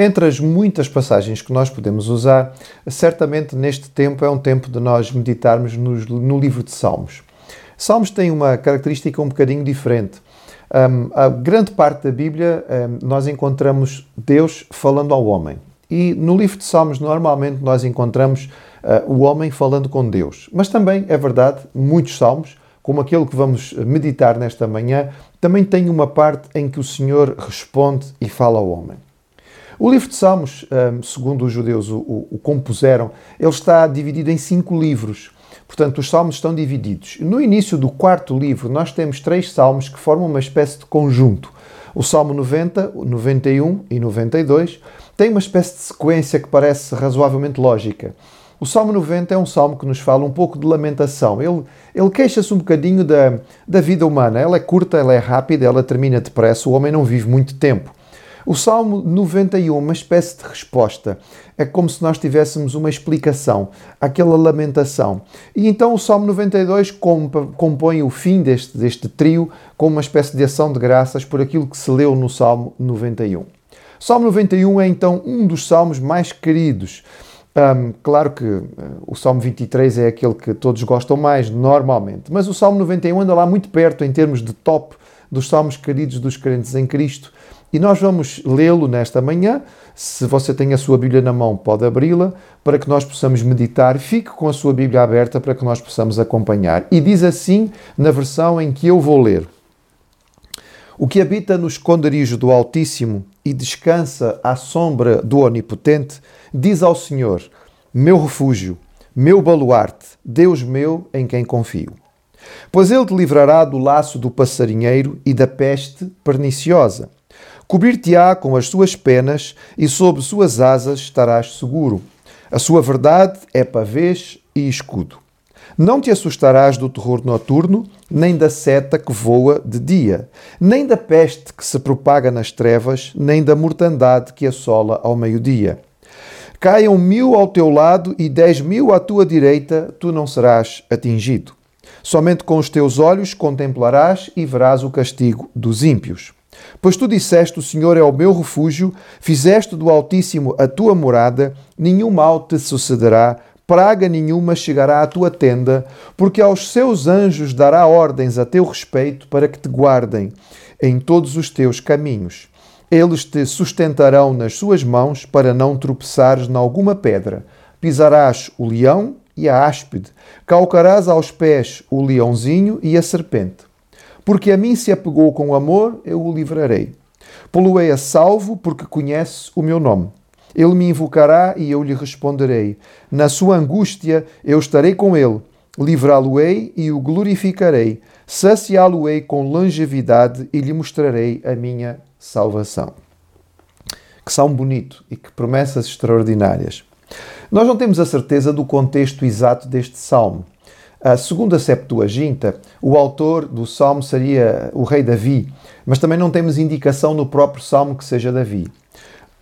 Entre as muitas passagens que nós podemos usar, certamente neste tempo é um tempo de nós meditarmos no, no livro de Salmos. Salmos tem uma característica um bocadinho diferente. Um, a grande parte da Bíblia um, nós encontramos Deus falando ao homem. E no livro de Salmos, normalmente, nós encontramos uh, o homem falando com Deus. Mas também é verdade, muitos salmos, como aquele que vamos meditar nesta manhã, também tem uma parte em que o Senhor responde e fala ao homem. O livro de Salmos, um, segundo os judeus o, compuseram, ele está dividido em cinco livros. Portanto, os salmos estão divididos. No início do quarto livro, nós temos três salmos que formam uma espécie de conjunto. O Salmo 90, 91 e 92 têm uma espécie de sequência que parece razoavelmente lógica. O Salmo 90 é um salmo que nos fala um pouco de lamentação. Ele, ele queixa-se um bocadinho da, da vida humana. Ela é curta, ela é rápida, ela termina depressa. O homem não vive muito tempo. O Salmo 91, uma espécie de resposta. É como se nós tivéssemos uma explicação àquela lamentação. E então o Salmo 92 compõe o fim deste, deste trio com uma espécie de ação de graças por aquilo que se leu no Salmo 91. O Salmo 91 é então um dos salmos mais queridos. Claro que uh, o Salmo 23 é aquele que todos gostam mais, normalmente, mas o Salmo 91 anda lá muito perto em termos de top dos salmos queridos dos crentes em Cristo e nós vamos lê-lo nesta manhã. Se você tem a sua Bíblia na mão, pode abri-la para que nós possamos meditar. Fique com a sua Bíblia aberta para que nós possamos acompanhar. E diz assim na versão em que eu vou ler: O que habita no esconderijo do Altíssimo e descansa à sombra do Onipotente, diz ao Senhor: Meu refúgio, meu baluarte, Deus meu em quem confio. Pois ele te livrará do laço do passarinheiro e da peste perniciosa. Cobrir-te-á com as suas penas e sob suas asas estarás seguro. A sua verdade é pavês e escudo. Não te assustarás do terror noturno, nem da seta que voa de dia, nem da peste que se propaga nas trevas, nem da mortandade que assola ao meio-dia. Caiam mil ao teu lado e dez mil à tua direita, tu não serás atingido. Somente com os teus olhos contemplarás e verás o castigo dos ímpios. Pois tu disseste: O Senhor é o meu refúgio, fizeste do Altíssimo a tua morada, nenhum mal te sucederá, praga nenhuma chegará à tua tenda, porque aos seus anjos dará ordens a teu respeito para que te guardem em todos os teus caminhos. Eles te sustentarão nas suas mãos para não tropeçares em alguma pedra. Pisarás o leão e a áspide, calcarás aos pés o leãozinho e a serpente. Porque a mim se apegou com amor, eu o livrarei. Poluei a salvo, porque conhece o meu nome. Ele me invocará e eu lhe responderei. Na sua angústia eu estarei com ele. Livrá-lo-ei e o glorificarei. Saciá-lo-ei com longevidade e lhe mostrarei a minha salvação. Que salmo bonito e que promessas extraordinárias. Nós não temos a certeza do contexto exato deste salmo. A segunda Septuaginta, o autor do salmo seria o rei Davi, mas também não temos indicação no próprio salmo que seja Davi.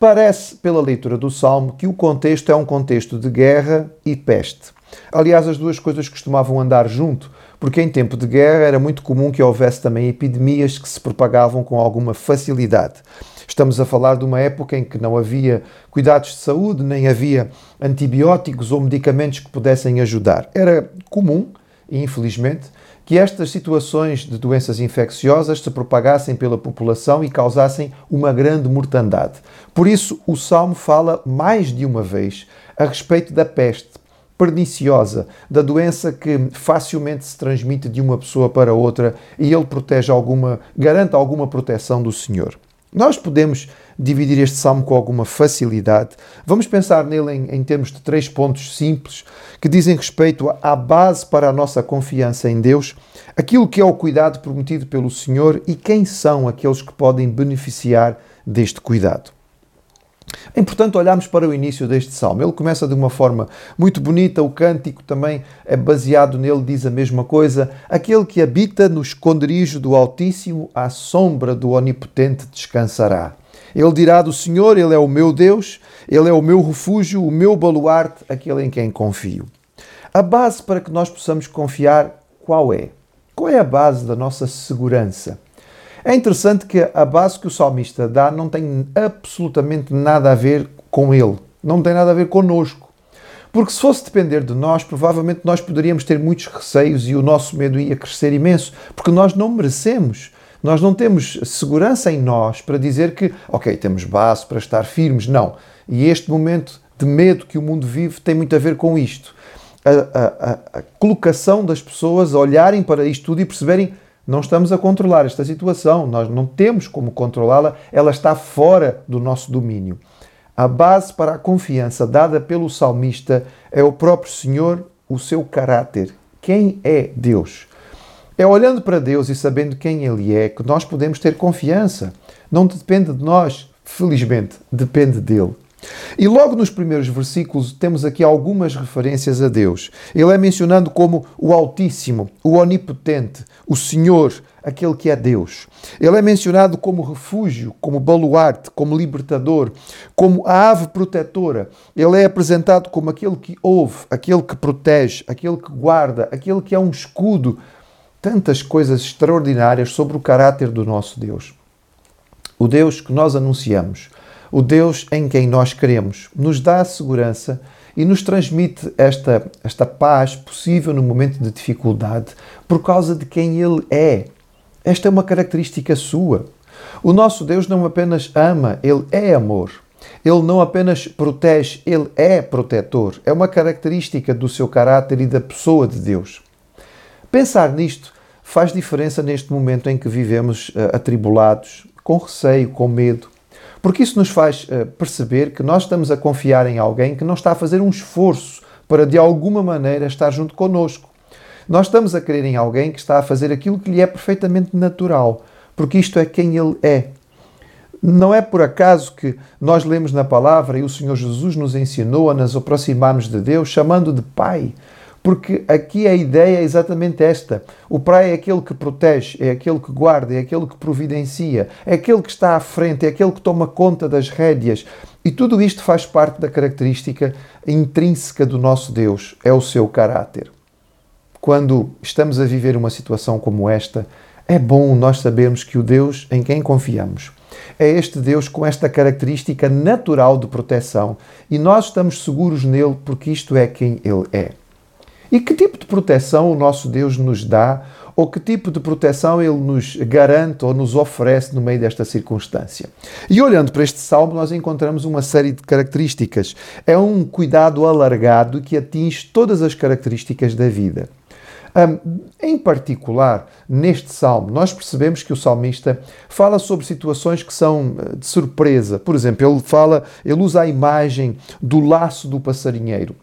Parece, pela leitura do salmo, que o contexto é um contexto de guerra e peste. Aliás, as duas coisas costumavam andar junto, porque em tempo de guerra era muito comum que houvesse também epidemias que se propagavam com alguma facilidade. Estamos a falar de uma época em que não havia cuidados de saúde, nem havia antibióticos ou medicamentos que pudessem ajudar. Era comum, infelizmente, que estas situações de doenças infecciosas se propagassem pela população e causassem uma grande mortandade. Por isso, o Salmo fala mais de uma vez a respeito da peste perniciosa, da doença que facilmente se transmite de uma pessoa para outra e ele protege alguma, garante alguma proteção do Senhor. Nós podemos dividir este salmo com alguma facilidade. Vamos pensar nele em, em, termos de três pontos simples que dizem respeito à base para a nossa confiança em Deus, aquilo que é o cuidado prometido pelo Senhor e quem são aqueles que podem beneficiar deste cuidado. É importante olharmos para o início deste salmo. Ele começa de uma forma muito bonita, o cântico também é baseado nele, diz a mesma coisa. Aquele que habita no esconderijo do Altíssimo, à sombra do Onipotente descansará. Ele dirá do Senhor: Ele é o meu Deus, Ele é o meu refúgio, o meu baluarte, aquele em quem confio. A base para que nós possamos confiar, qual é? Qual é a base da nossa segurança? É interessante que a base que o salmista dá não tem absolutamente nada a ver com ele, não tem nada a ver connosco. Porque se fosse depender de nós, provavelmente nós poderíamos ter muitos receios e o nosso medo ia crescer imenso, porque nós não merecemos. Nós não temos segurança em nós para dizer que, ok, temos base para estar firmes. Não. E este momento de medo que o mundo vive tem muito a ver com isto. A, a, a colocação das pessoas a olharem para isto tudo e perceberem não estamos a controlar esta situação, nós não temos como controlá-la, ela está fora do nosso domínio. A base para a confiança dada pelo salmista é o próprio Senhor, o seu caráter. Quem é Deus? É olhando para Deus e sabendo quem Ele é que nós podemos ter confiança. Não depende de nós, felizmente, depende dele. E logo nos primeiros versículos temos aqui algumas referências a Deus. Ele é mencionado como o Altíssimo, o Onipotente, o Senhor, aquele que é Deus. Ele é mencionado como refúgio, como baluarte, como libertador, como a ave protetora. Ele é apresentado como aquele que ouve, aquele que protege, aquele que guarda, aquele que é um escudo. Tantas coisas extraordinárias sobre o caráter do nosso Deus. O Deus que nós anunciamos o Deus em quem nós queremos nos dá a segurança e nos transmite esta, esta paz possível no momento de dificuldade por causa de quem Ele é. Esta é uma característica sua. O nosso Deus não apenas ama, Ele é amor. Ele não apenas protege, Ele é protetor. É uma característica do seu caráter e da pessoa de Deus. Pensar nisto faz diferença neste momento em que vivemos uh, atribulados, com receio, com medo. Porque isso nos faz uh, perceber que nós estamos a confiar em alguém que não está a fazer um esforço para de alguma maneira estar junto connosco. Nós estamos a crer em alguém que está a fazer aquilo que lhe é perfeitamente natural, porque isto é quem ele é. Não é por acaso que nós lemos na palavra e o Senhor Jesus nos ensinou a nos aproximarmos de Deus chamando de Pai. Porque aqui a ideia é exatamente esta. O pai é aquele que protege, é aquele que guarda, é aquele que providencia, é aquele que está à frente, é aquele que toma conta das rédeas. E tudo isto faz parte da característica intrínseca do nosso Deus, é o seu caráter. Quando estamos a viver uma situação como esta, é bom nós sabermos que o Deus em quem confiamos é este Deus com esta característica natural de proteção e nós estamos seguros nele porque isto é quem ele é. E que tipo de proteção o nosso Deus nos dá, ou que tipo de proteção ele nos garante ou nos oferece no meio desta circunstância? E olhando para este salmo, nós encontramos uma série de características. É um cuidado alargado que atinge todas as características da vida. Um, em particular, neste salmo, nós percebemos que o salmista fala sobre situações que são eh, de surpresa. Por exemplo, ele fala, ele usa a imagem do laço do passarinheiro.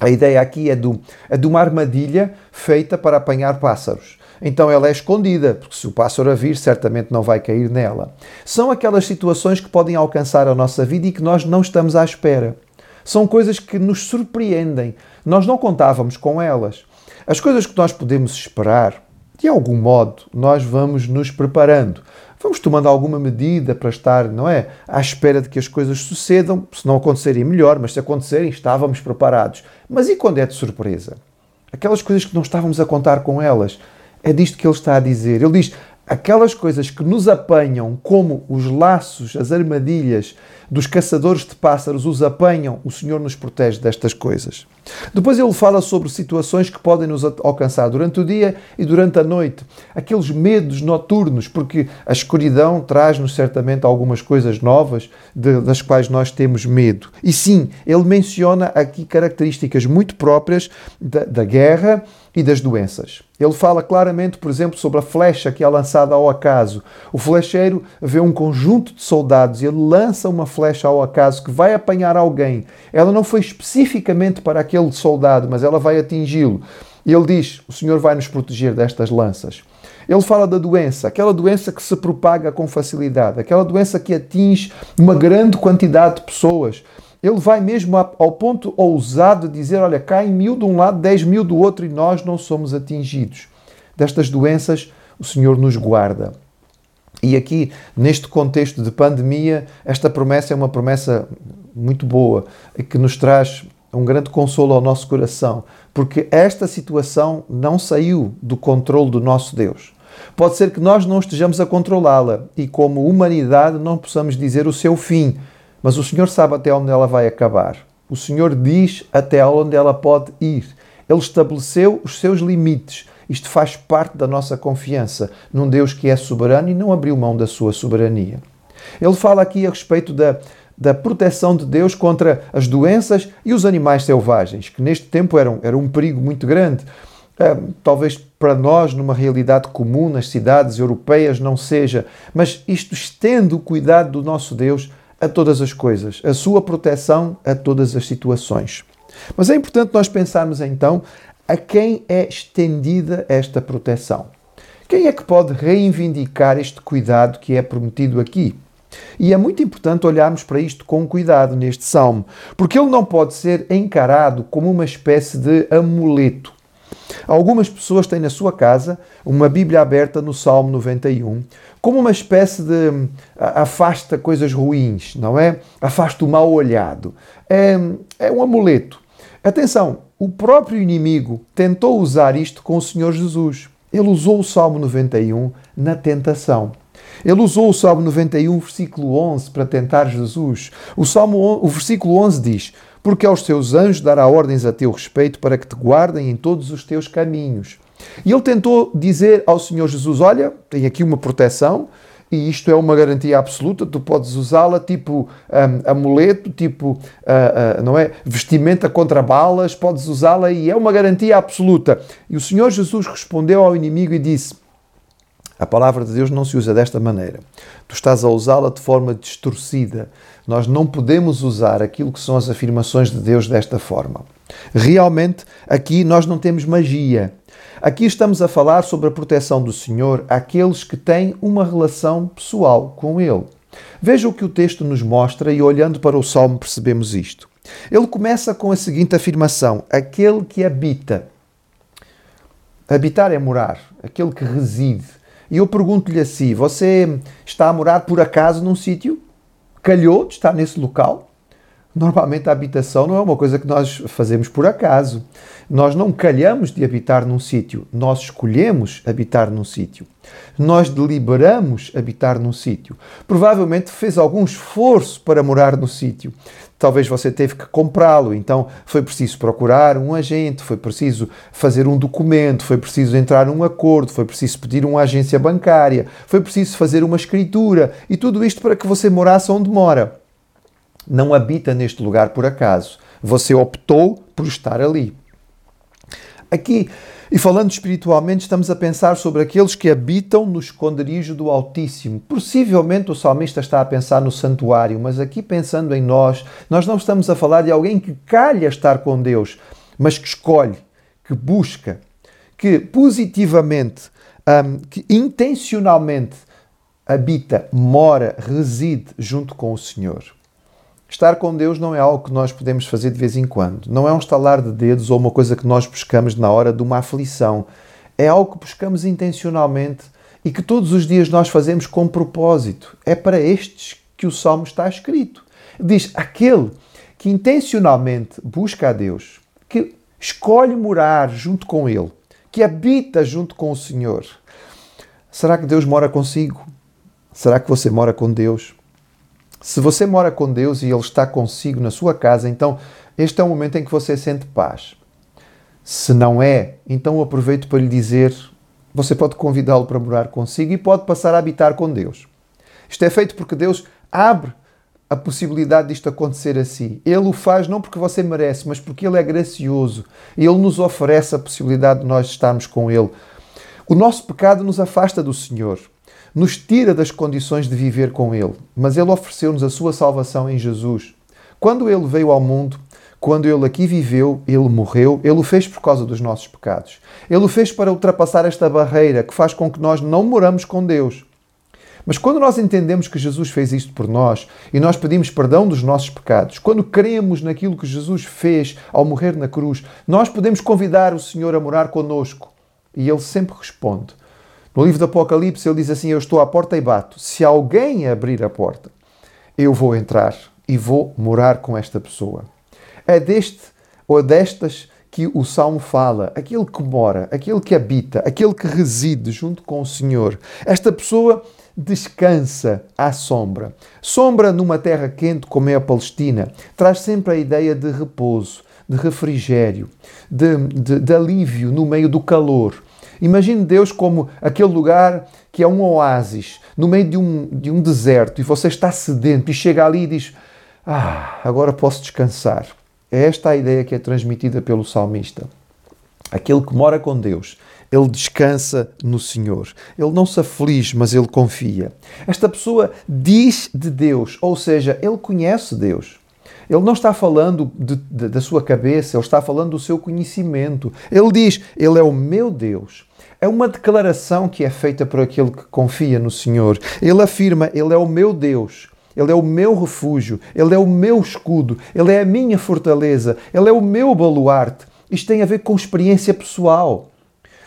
A ideia aqui é, do, é de uma armadilha feita para apanhar pássaros. Então ela é escondida, porque se o pássaro a vir, certamente não vai cair nela. São aquelas situações que podem alcançar a nossa vida e que nós não estamos à espera. São coisas que nos surpreendem. Nós não contávamos com elas. As coisas que nós podemos esperar, de algum modo, nós vamos nos preparando vamos tomando alguma medida para estar, não é? À espera de que as coisas sucedam, se não acontecerem melhor, mas se acontecerem, estávamos preparados. Mas e quando é de surpresa? Aquelas coisas que não estávamos a contar com elas. É disto que ele está a dizer. Ele diz: aquelas coisas que nos apanham, como os laços, as armadilhas dos caçadores de pássaros, os apanham, o Senhor nos protege destas coisas. Depois ele fala sobre situações que podem nos alcançar durante o dia e durante a noite, aqueles medos noturnos, porque a escuridão traz-nos certamente algumas coisas novas de, das quais nós temos medo. E sim, ele menciona aqui características muito próprias da, da guerra e das doenças. Ele fala claramente, por exemplo, sobre a flecha que é lançada ao acaso. O flecheiro vê um conjunto de soldados e ele lança uma flecha ao acaso que vai apanhar alguém. Ela não foi especificamente para aquele soldado, mas ela vai atingi-lo. E ele diz: O Senhor vai nos proteger destas lanças. Ele fala da doença, aquela doença que se propaga com facilidade, aquela doença que atinge uma grande quantidade de pessoas. Ele vai mesmo ao ponto ousado de dizer: olha, caem mil de um lado, dez mil do outro e nós não somos atingidos. Destas doenças, o Senhor nos guarda. E aqui, neste contexto de pandemia, esta promessa é uma promessa muito boa, que nos traz um grande consolo ao nosso coração, porque esta situação não saiu do controle do nosso Deus. Pode ser que nós não estejamos a controlá-la e, como humanidade, não possamos dizer o seu fim, mas o Senhor sabe até onde ela vai acabar. O Senhor diz até onde ela pode ir. Ele estabeleceu os seus limites. Isto faz parte da nossa confiança num Deus que é soberano e não abriu mão da sua soberania. Ele fala aqui a respeito da, da proteção de Deus contra as doenças e os animais selvagens, que neste tempo eram, eram um perigo muito grande. talvez para nós, numa realidade comum nas cidades europeias, não seja, mas isto estende o cuidado do nosso Deus a todas as coisas, a sua proteção a todas as situações. Mas é importante nós pensarmos então a quem é estendida esta proteção. Quem é que pode reivindicar este cuidado que é prometido aqui? E é muito importante olharmos para isto com cuidado neste salmo, porque ele não pode ser encarado como uma espécie de amuleto. Algumas pessoas têm na sua casa uma Bíblia aberta no Salmo 91, como uma espécie de afasta coisas ruins, não é? Afasta o mal olhado. É, é um amuleto. Atenção, o próprio inimigo tentou usar isto com o Senhor Jesus. Ele usou o Salmo 91 na tentação. Ele usou o Salmo 91, versículo 11, para tentar Jesus. O, Salmo, o versículo 11 diz: Porque aos teus anjos dará ordens a teu respeito para que te guardem em todos os teus caminhos. E ele tentou dizer ao Senhor Jesus: Olha, tem aqui uma proteção, e isto é uma garantia absoluta, tu podes usá-la tipo um, amuleto, tipo, uh, uh, não é? Vestimenta contra balas, podes usá-la e é uma garantia absoluta. E o Senhor Jesus respondeu ao inimigo e disse: a palavra de Deus não se usa desta maneira. Tu estás a usá-la de forma distorcida. Nós não podemos usar aquilo que são as afirmações de Deus desta forma. Realmente, aqui nós não temos magia. Aqui estamos a falar sobre a proteção do Senhor àqueles que têm uma relação pessoal com Ele. Veja o que o texto nos mostra e, olhando para o Salmo, percebemos isto. Ele começa com a seguinte afirmação: Aquele que habita. Habitar é morar, aquele que reside. E eu pergunto-lhe assim: você está a morar por acaso num sítio? Calhou de estar nesse local? Normalmente a habitação não é uma coisa que nós fazemos por acaso. Nós não calhamos de habitar num sítio, nós escolhemos habitar num sítio. Nós deliberamos habitar num sítio. Provavelmente fez algum esforço para morar no sítio. Talvez você teve que comprá-lo, então foi preciso procurar um agente, foi preciso fazer um documento, foi preciso entrar num acordo, foi preciso pedir uma agência bancária, foi preciso fazer uma escritura e tudo isto para que você morasse onde mora. Não habita neste lugar por acaso. Você optou por estar ali. Aqui e falando espiritualmente, estamos a pensar sobre aqueles que habitam no esconderijo do Altíssimo. Possivelmente o salmista está a pensar no santuário, mas aqui pensando em nós, nós não estamos a falar de alguém que calha estar com Deus, mas que escolhe, que busca, que positivamente, um, que intencionalmente habita, mora, reside junto com o Senhor. Estar com Deus não é algo que nós podemos fazer de vez em quando. Não é um estalar de dedos ou uma coisa que nós buscamos na hora de uma aflição. É algo que buscamos intencionalmente e que todos os dias nós fazemos com propósito. É para estes que o Salmo está escrito. Diz: aquele que intencionalmente busca a Deus, que escolhe morar junto com Ele, que habita junto com o Senhor. Será que Deus mora consigo? Será que você mora com Deus? Se você mora com Deus e Ele está consigo na sua casa, então este é o momento em que você sente paz. Se não é, então aproveito para lhe dizer: você pode convidá-lo para morar consigo e pode passar a habitar com Deus. Isto é feito porque Deus abre a possibilidade disto acontecer assim. Ele o faz não porque você merece, mas porque Ele é gracioso. Ele nos oferece a possibilidade de nós estarmos com Ele. O nosso pecado nos afasta do Senhor nos tira das condições de viver com Ele, mas Ele ofereceu-nos a sua salvação em Jesus. Quando Ele veio ao mundo, quando Ele aqui viveu, Ele morreu, Ele o fez por causa dos nossos pecados. Ele o fez para ultrapassar esta barreira que faz com que nós não moramos com Deus. Mas quando nós entendemos que Jesus fez isto por nós e nós pedimos perdão dos nossos pecados, quando cremos naquilo que Jesus fez ao morrer na cruz, nós podemos convidar o Senhor a morar conosco. E Ele sempre responde: no livro do Apocalipse ele diz assim: Eu estou à porta e bato. Se alguém abrir a porta, eu vou entrar e vou morar com esta pessoa. É deste ou destas que o Salmo fala, aquele que mora, aquele que habita, aquele que reside junto com o Senhor. Esta pessoa descansa à sombra. Sombra numa terra quente como é a Palestina traz sempre a ideia de repouso, de refrigério, de, de, de alívio no meio do calor. Imagine Deus como aquele lugar que é um oásis, no meio de um, de um deserto, e você está sedento e chega ali e diz: Ah, agora posso descansar. É esta a ideia que é transmitida pelo salmista. Aquele que mora com Deus, ele descansa no Senhor. Ele não se aflige, mas ele confia. Esta pessoa diz de Deus, ou seja, ele conhece Deus. Ele não está falando de, de, da sua cabeça, ele está falando do seu conhecimento. Ele diz: Ele é o meu Deus. É uma declaração que é feita por aquele que confia no Senhor. Ele afirma: Ele é o meu Deus. Ele é o meu refúgio, Ele é o meu escudo, Ele é a minha fortaleza, Ele é o meu baluarte. Isto tem a ver com experiência pessoal.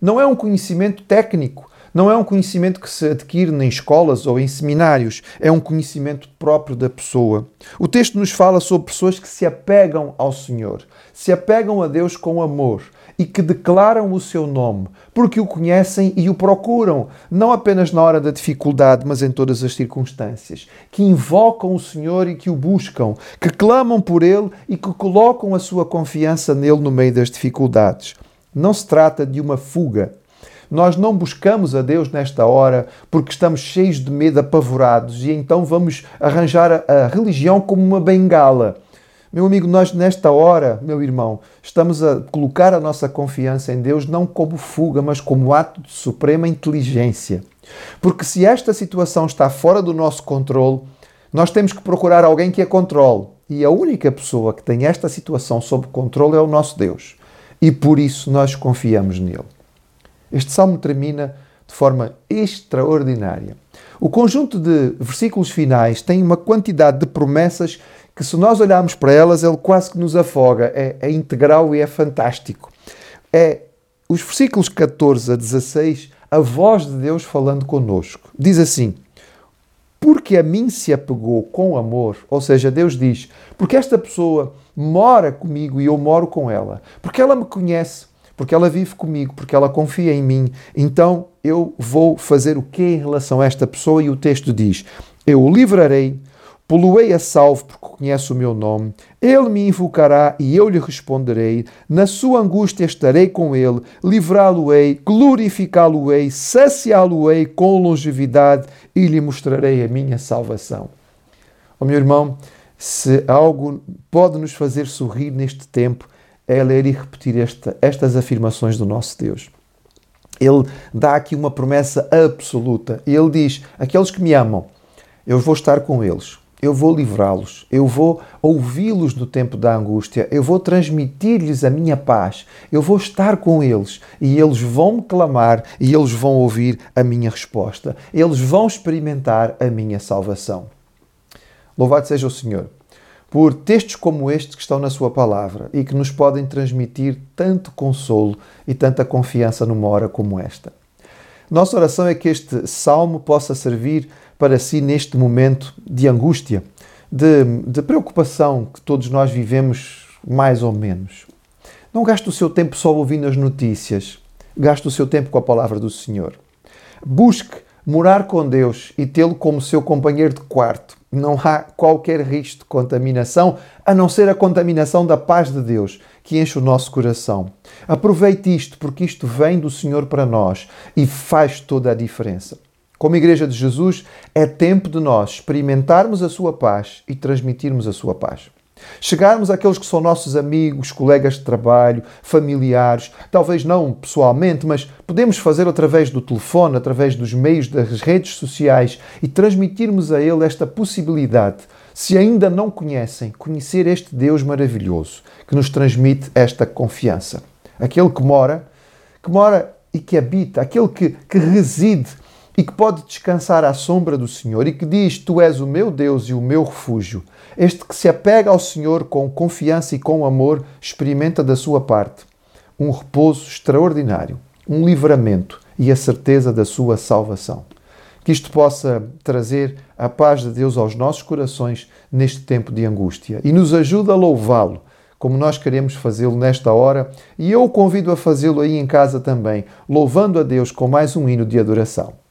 Não é um conhecimento técnico, não é um conhecimento que se adquire em escolas ou em seminários, é um conhecimento próprio da pessoa. O texto nos fala sobre pessoas que se apegam ao Senhor, se apegam a Deus com amor e que declaram o seu nome, porque o conhecem e o procuram, não apenas na hora da dificuldade, mas em todas as circunstâncias, que invocam o Senhor e que o buscam, que clamam por Ele e que colocam a sua confiança nele no meio das dificuldades. Não se trata de uma fuga. Nós não buscamos a Deus nesta hora porque estamos cheios de medo, apavorados, e então vamos arranjar a, religião como uma bengala meu amigo, nós nesta hora, meu irmão, estamos a colocar a nossa confiança em Deus não como fuga, mas como ato de suprema inteligência. Porque se esta situação está fora do nosso controle, nós temos que procurar alguém que a controle. E a única pessoa que tem esta situação sob controle é o nosso Deus. E por isso nós confiamos nele. Este salmo termina de forma extraordinária. O conjunto de versículos finais tem uma quantidade de promessas que se nós olharmos para elas, ele quase que nos afoga. É, é integral e é fantástico. É os versículos 14 a 16, a voz de Deus falando conosco. Diz assim: Porque a mim se apegou com amor, ou seja, Deus diz, porque esta pessoa mora comigo e eu moro com ela, porque ela me conhece, porque ela vive comigo, porque ela confia em mim, então eu vou fazer o que em relação a esta pessoa? E o texto diz: Eu o livrarei Poluei a salvo porque conhece o meu nome. Ele me invocará e eu lhe responderei. Na sua angústia estarei com ele, livrá-lo-ei, glorificá-lo-ei, saciá-lo-ei com longevidade e lhe mostrarei a minha salvação. Oh, meu irmão, se algo pode nos fazer sorrir neste tempo, é ler e repetir esta, estas afirmações do nosso Deus. Ele dá aqui uma promessa absoluta. Ele diz: Aqueles que me amam, eu vou estar com eles. Eu vou livrá-los, eu vou ouvi-los no tempo da angústia, eu vou transmitir-lhes a minha paz, eu vou estar com eles. E eles vão me clamar e eles vão ouvir a minha resposta, eles vão experimentar a minha salvação. Louvado seja o Senhor por textos como este que estão na Sua palavra e que nos podem transmitir tanto consolo e tanta confiança numa hora como esta. Nossa oração é que este salmo possa servir para si neste momento de angústia, de, de preocupação que todos nós vivemos mais ou menos. Não gaste o seu tempo só ouvindo as notícias, gaste o seu tempo com a palavra do Senhor. Busque morar com Deus e tê-lo como seu companheiro de quarto. Não há qualquer risco de contaminação, a não ser a contaminação da paz de Deus que enche o nosso coração. Aproveite isto, porque isto vem do Senhor para nós e faz toda a diferença. Como Igreja de Jesus, é tempo de nós experimentarmos a sua paz e transmitirmos a sua paz. Chegarmos àqueles que são nossos amigos, colegas de trabalho, familiares, talvez não pessoalmente, mas podemos fazer através do telefone, através dos meios das redes sociais e transmitirmos a ele esta possibilidade, se ainda não conhecem, conhecer este Deus maravilhoso que nos transmite esta confiança. Aquele que mora, que mora e que habita, aquele que, que reside e que pode descansar à sombra do Senhor e que diz: Tu és o meu Deus e o meu refúgio. Este que se apega ao Senhor com confiança e com amor, experimenta da sua parte um repouso extraordinário, um livramento e a certeza da sua salvação. Que isto possa trazer a paz de Deus aos nossos corações neste tempo de angústia e nos ajude a louvá-lo como nós queremos fazê-lo nesta hora, e eu o convido a fazê-lo aí em casa também, louvando a Deus com mais um hino de adoração.